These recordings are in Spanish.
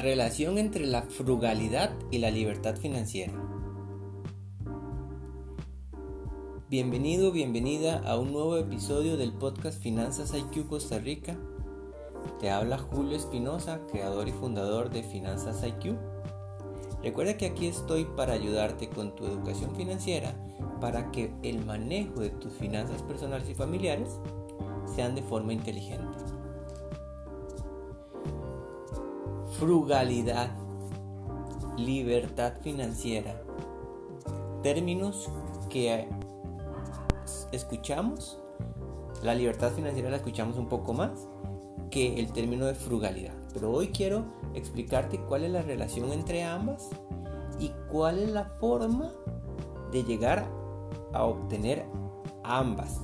La relación entre la frugalidad y la libertad financiera. Bienvenido, bienvenida a un nuevo episodio del podcast Finanzas IQ Costa Rica. Te habla Julio Espinosa, creador y fundador de Finanzas IQ. Recuerda que aquí estoy para ayudarte con tu educación financiera para que el manejo de tus finanzas personales y familiares sean de forma inteligente. Frugalidad, libertad financiera, términos que escuchamos, la libertad financiera la escuchamos un poco más que el término de frugalidad. Pero hoy quiero explicarte cuál es la relación entre ambas y cuál es la forma de llegar a obtener ambas.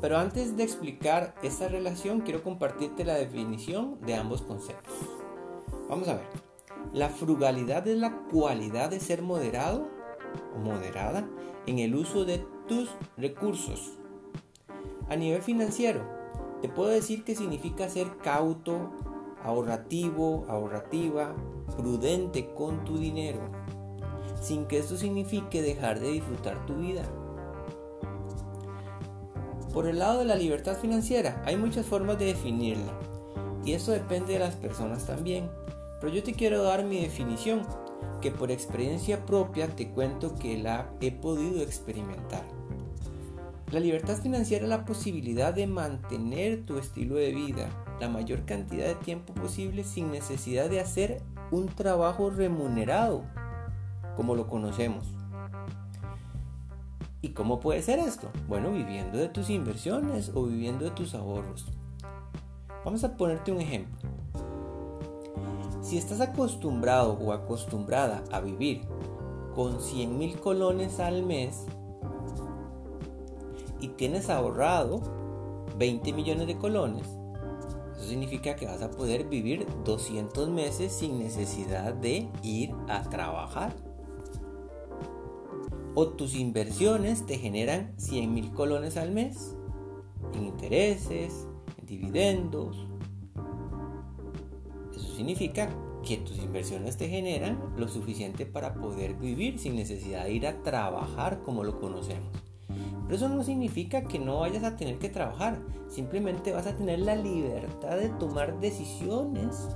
Pero antes de explicar esta relación, quiero compartirte la definición de ambos conceptos. Vamos a ver. La frugalidad es la cualidad de ser moderado o moderada en el uso de tus recursos. A nivel financiero, te puedo decir que significa ser cauto, ahorrativo, ahorrativa, prudente con tu dinero, sin que esto signifique dejar de disfrutar tu vida. Por el lado de la libertad financiera, hay muchas formas de definirla. Y eso depende de las personas también. Pero yo te quiero dar mi definición, que por experiencia propia te cuento que la he podido experimentar. La libertad financiera es la posibilidad de mantener tu estilo de vida la mayor cantidad de tiempo posible sin necesidad de hacer un trabajo remunerado, como lo conocemos. ¿Y cómo puede ser esto? Bueno, viviendo de tus inversiones o viviendo de tus ahorros. Vamos a ponerte un ejemplo. Si estás acostumbrado o acostumbrada a vivir con 100 mil colones al mes y tienes ahorrado 20 millones de colones, eso significa que vas a poder vivir 200 meses sin necesidad de ir a trabajar o tus inversiones te generan 100 mil colones al mes en intereses, en dividendos. Eso significa que tus inversiones te generan lo suficiente para poder vivir sin necesidad de ir a trabajar como lo conocemos. Pero eso no significa que no vayas a tener que trabajar, simplemente vas a tener la libertad de tomar decisiones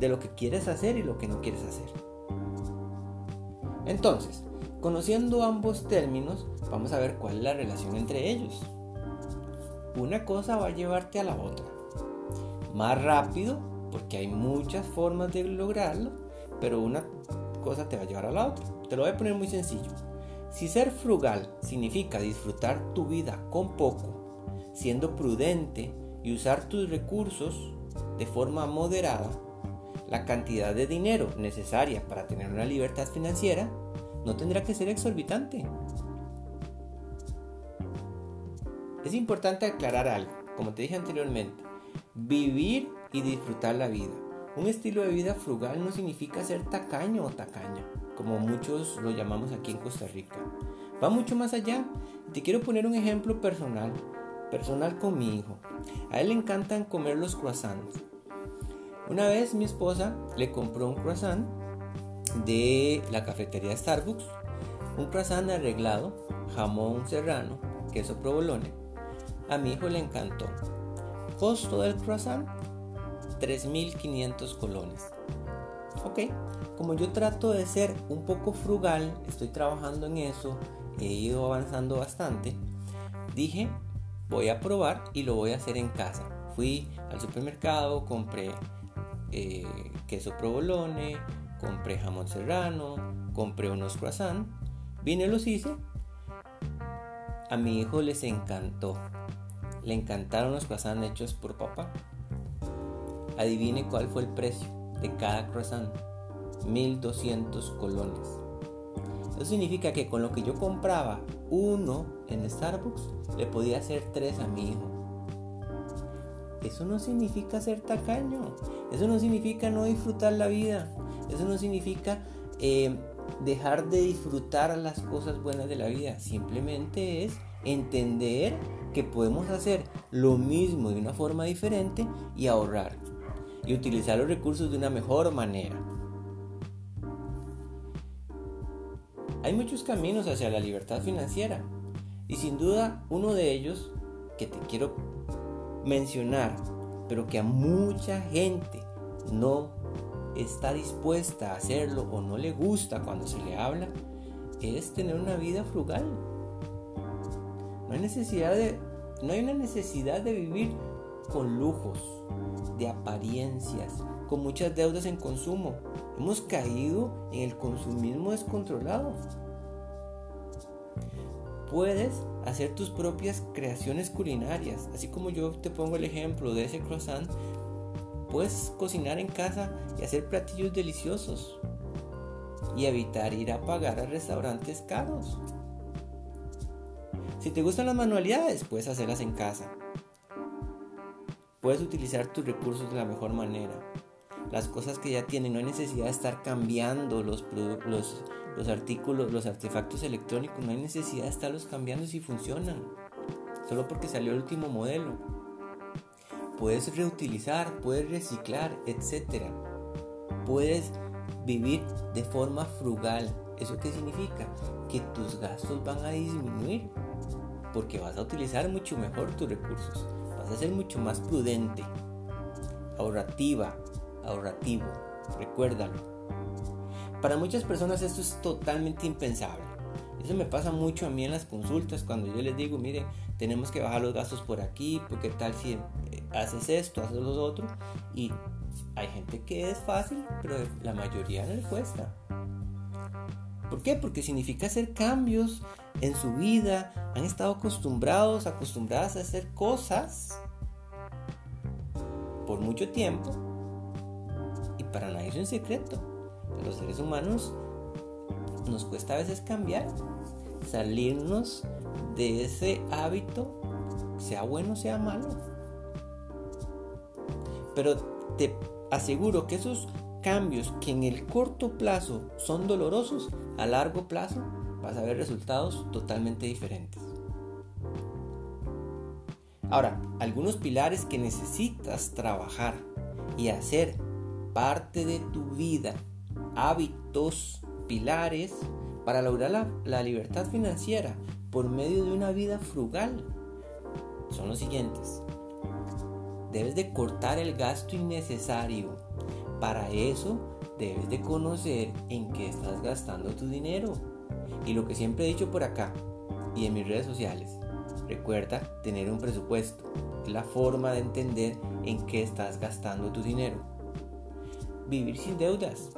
de lo que quieres hacer y lo que no quieres hacer. Entonces, Conociendo ambos términos, vamos a ver cuál es la relación entre ellos. Una cosa va a llevarte a la otra. Más rápido, porque hay muchas formas de lograrlo, pero una cosa te va a llevar a la otra. Te lo voy a poner muy sencillo. Si ser frugal significa disfrutar tu vida con poco, siendo prudente y usar tus recursos de forma moderada, la cantidad de dinero necesaria para tener una libertad financiera no tendrá que ser exorbitante. Es importante aclarar algo, como te dije anteriormente, vivir y disfrutar la vida. Un estilo de vida frugal no significa ser tacaño o tacaña, como muchos lo llamamos aquí en Costa Rica. Va mucho más allá. Te quiero poner un ejemplo personal, personal con mi hijo. A él le encantan comer los croissants. Una vez mi esposa le compró un croissant de la cafetería Starbucks, un croissant arreglado, jamón serrano, queso provolone. A mi hijo le encantó. Costo del croissant, 3.500 colones. Ok, como yo trato de ser un poco frugal, estoy trabajando en eso, he ido avanzando bastante, dije, voy a probar y lo voy a hacer en casa. Fui al supermercado, compré eh, queso provolone, compré jamón serrano, compré unos croissants, vine los hice. A mi hijo les encantó. Le encantaron los croissants hechos por papá. Adivine cuál fue el precio de cada croissant. 1200 colones. Eso significa que con lo que yo compraba uno en Starbucks, le podía hacer tres a mi hijo. Eso no significa ser tacaño. Eso no significa no disfrutar la vida. Eso no significa eh, dejar de disfrutar las cosas buenas de la vida. Simplemente es entender que podemos hacer lo mismo de una forma diferente y ahorrar. y utilizar los recursos de una mejor manera. Hay muchos caminos hacia la libertad financiera y sin duda uno de ellos que te quiero mencionar, pero que a mucha gente no está dispuesta a hacerlo o no le gusta cuando se le habla, es tener una vida frugal. No hay necesidad de no hay una necesidad de vivir con lujos, de apariencias, con muchas deudas en consumo. Hemos caído en el consumismo descontrolado. Puedes hacer tus propias creaciones culinarias, así como yo te pongo el ejemplo de ese croissant. Puedes cocinar en casa y hacer platillos deliciosos y evitar ir a pagar a restaurantes caros. Si te gustan las manualidades, puedes hacerlas en casa. Puedes utilizar tus recursos de la mejor manera. Las cosas que ya tienen, no hay necesidad de estar cambiando los, los, los artículos, los artefactos electrónicos, no hay necesidad de estarlos cambiando si funcionan. Solo porque salió el último modelo. Puedes reutilizar, puedes reciclar, etc. Puedes vivir de forma frugal. ¿Eso qué significa? Que tus gastos van a disminuir porque vas a utilizar mucho mejor tus recursos, vas a ser mucho más prudente, ahorrativa, ahorrativo, recuérdalo. Para muchas personas esto es totalmente impensable. Eso me pasa mucho a mí en las consultas cuando yo les digo, mire, tenemos que bajar los gastos por aquí, porque tal si haces esto, haces lo otro. Y hay gente que es fácil, pero la mayoría no le cuesta. ¿Por qué? Porque significa hacer cambios en su vida. Han estado acostumbrados, acostumbradas a hacer cosas por mucho tiempo. Y para nadie es un secreto. Los seres humanos nos cuesta a veces cambiar, salirnos de ese hábito, sea bueno, sea malo. Pero te aseguro que esos cambios que en el corto plazo son dolorosos, a largo plazo vas a ver resultados totalmente diferentes. Ahora, algunos pilares que necesitas trabajar y hacer parte de tu vida, hábitos, pilares para lograr la, la libertad financiera por medio de una vida frugal son los siguientes. Debes de cortar el gasto innecesario para eso debes de conocer en qué estás gastando tu dinero. Y lo que siempre he dicho por acá y en mis redes sociales, recuerda tener un presupuesto. Es la forma de entender en qué estás gastando tu dinero. Vivir sin deudas.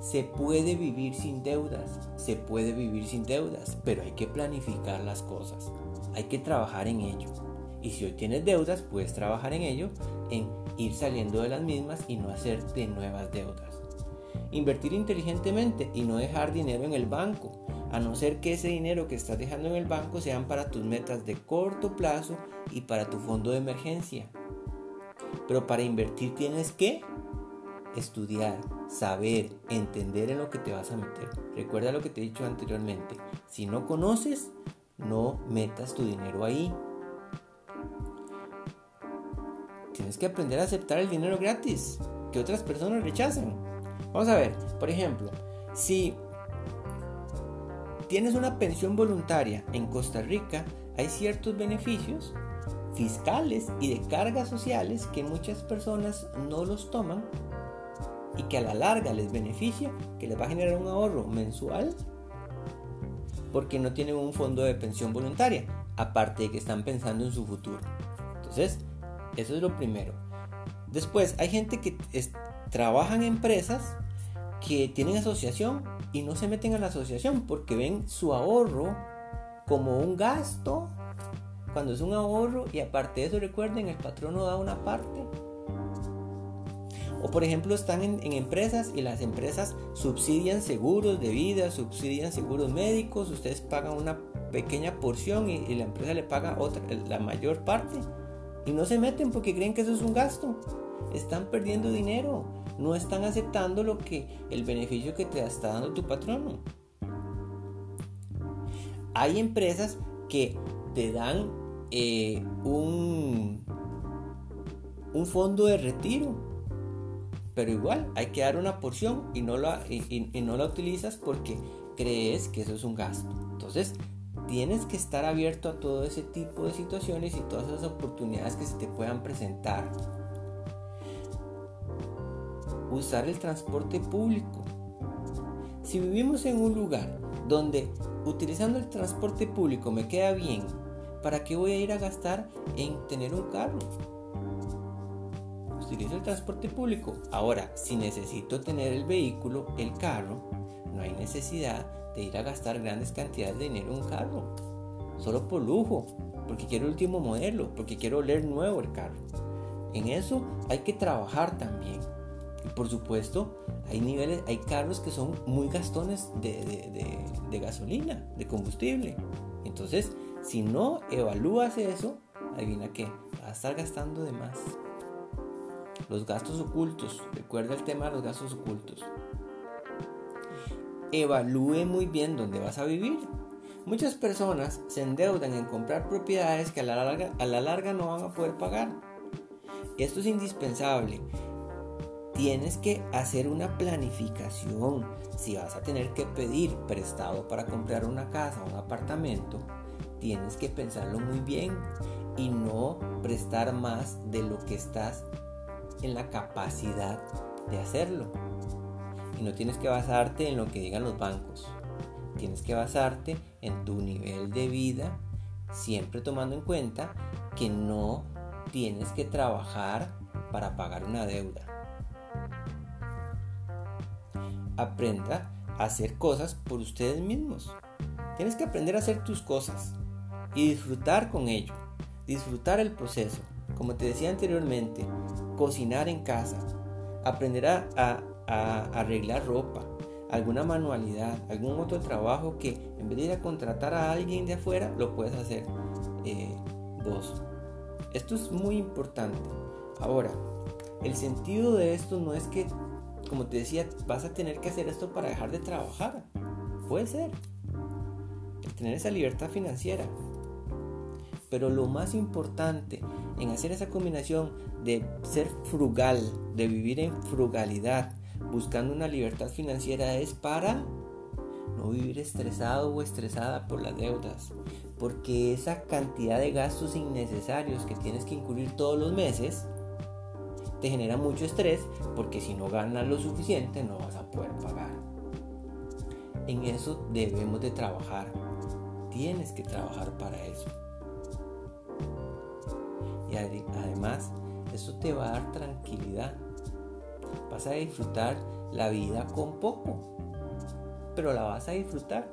Se puede vivir sin deudas, se puede vivir sin deudas, pero hay que planificar las cosas. Hay que trabajar en ello. Y si hoy tienes deudas, puedes trabajar en ello, en ir saliendo de las mismas y no hacerte nuevas deudas. Invertir inteligentemente y no dejar dinero en el banco, a no ser que ese dinero que estás dejando en el banco sean para tus metas de corto plazo y para tu fondo de emergencia. Pero para invertir tienes que estudiar, saber, entender en lo que te vas a meter. Recuerda lo que te he dicho anteriormente. Si no conoces, no metas tu dinero ahí. Tienes que aprender a aceptar el dinero gratis que otras personas rechazan. Vamos a ver, por ejemplo, si tienes una pensión voluntaria en Costa Rica, hay ciertos beneficios fiscales y de cargas sociales que muchas personas no los toman y que a la larga les beneficia, que les va a generar un ahorro mensual porque no tienen un fondo de pensión voluntaria, aparte de que están pensando en su futuro. Entonces, eso es lo primero. Después, hay gente que trabaja en empresas que tienen asociación y no se meten a la asociación porque ven su ahorro como un gasto. Cuando es un ahorro y aparte de eso recuerden el patrono da una parte. O por ejemplo están en, empresas y las empresas subsidian seguros de vida subsidian seguros médicos ustedes pagan una pequeña porción y, y la empresa le paga otra la mayor parte y no se meten porque creen que eso es un gasto. Están perdiendo dinero. No están aceptando lo que el beneficio que te está dando tu patrono. Hay empresas que te dan eh, un, un fondo de retiro pero igual hay que dar una porción y no la, y no la utilizas porque crees que eso es un gasto. Entonces, tienes que estar abierto a todo ese tipo de situaciones y todas esas oportunidades que se te puedan presentar. Usar el transporte público. Si vivimos en un lugar donde utilizando el transporte público me queda bien, ¿para qué voy a ir a gastar en tener un carro? Utilizo el transporte público. Ahora, si necesito tener el vehículo, el carro, no hay necesidad de ir a gastar grandes cantidades de dinero en un carro. Solo por lujo, porque quiero el último modelo, porque quiero oler nuevo el carro. En eso hay que trabajar también. Y por supuesto, hay niveles, hay carros que son muy gastones de, de gasolina, de combustible. Entonces, si no evalúas eso, adivina que vas a estar gastando de más. Los gastos ocultos, recuerda el tema de los gastos ocultos evalúe muy bien dónde vas a vivir. Muchas personas se endeudan en comprar propiedades que a la larga, a la larga no van a poder pagar. Esto es indispensable. Tienes que hacer una planificación. Si vas a tener que pedir prestado para comprar una casa o un apartamento, tienes que pensarlo muy bien y no prestar más de lo que estás en la capacidad de hacerlo. Y no tienes que basarte en lo que digan los bancos. Tienes que basarte en tu nivel de vida, siempre tomando en cuenta que no tienes que trabajar para pagar una deuda. Aprenda a hacer cosas por ustedes mismos. Tienes que aprender a hacer tus cosas y disfrutar con ello. Disfrutar el proceso. Como te decía anteriormente, cocinar en casa. Aprender a, a arreglar ropa, alguna manualidad, algún otro trabajo que en vez de ir a contratar a alguien de afuera, lo puedes hacer eh, vos. Esto es muy importante. Ahora, el sentido de esto no es que, como te decía, vas a tener que hacer esto para dejar de trabajar. Puede ser. Tener esa libertad financiera. Pero lo más importante en hacer esa combinación de ser frugal, de vivir en frugalidad, buscando una libertad financiera es para no vivir estresado o estresada por las deudas. Porque esa cantidad de gastos innecesarios que tienes que incurrir todos los meses te genera mucho estrés porque si no ganas lo suficiente no vas a poder pagar. En eso debemos de trabajar. Tienes que trabajar para eso. Y además, eso te va a dar tranquilidad Vas a disfrutar la vida con poco, pero la vas a disfrutar.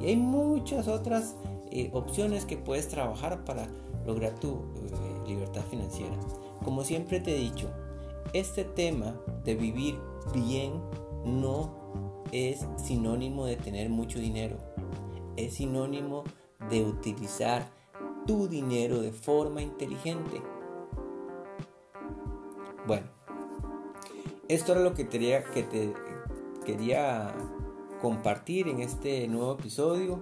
Y hay muchas otras eh, opciones que puedes trabajar para lograr tu eh, libertad financiera. Como siempre te he dicho, este tema de vivir bien no es sinónimo de tener mucho dinero. Es sinónimo de utilizar tu dinero de forma inteligente. Bueno, esto era lo que, quería, que te quería compartir en este nuevo episodio.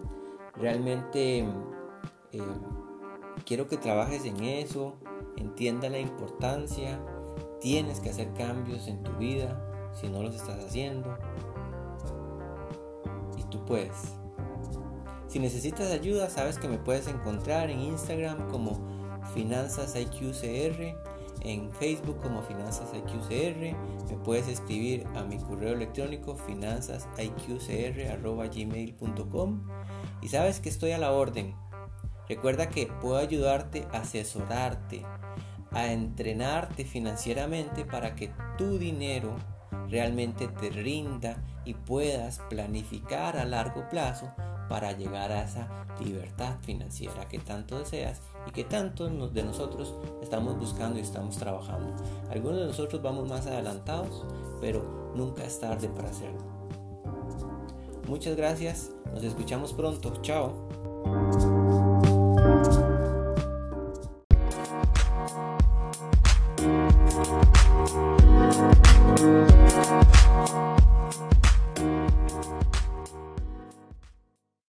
Realmente eh, quiero que trabajes en eso, entienda la importancia. Tienes que hacer cambios en tu vida si no los estás haciendo. Y tú puedes. Si necesitas ayuda, sabes que me puedes encontrar en Instagram como Finanzas IQCR en Facebook como Finanzas IQCR. Me puedes escribir a mi correo electrónico finanzasiqcr.gmail.com y sabes que estoy a la orden. Recuerda que puedo ayudarte a asesorarte, a entrenarte financieramente para que tu dinero realmente te rinda y puedas planificar a largo plazo para llegar a esa libertad financiera que tanto deseas y que tanto de nosotros estamos buscando y estamos trabajando. Algunos de nosotros vamos más adelantados, pero nunca es tarde para hacerlo. Muchas gracias, nos escuchamos pronto, chao.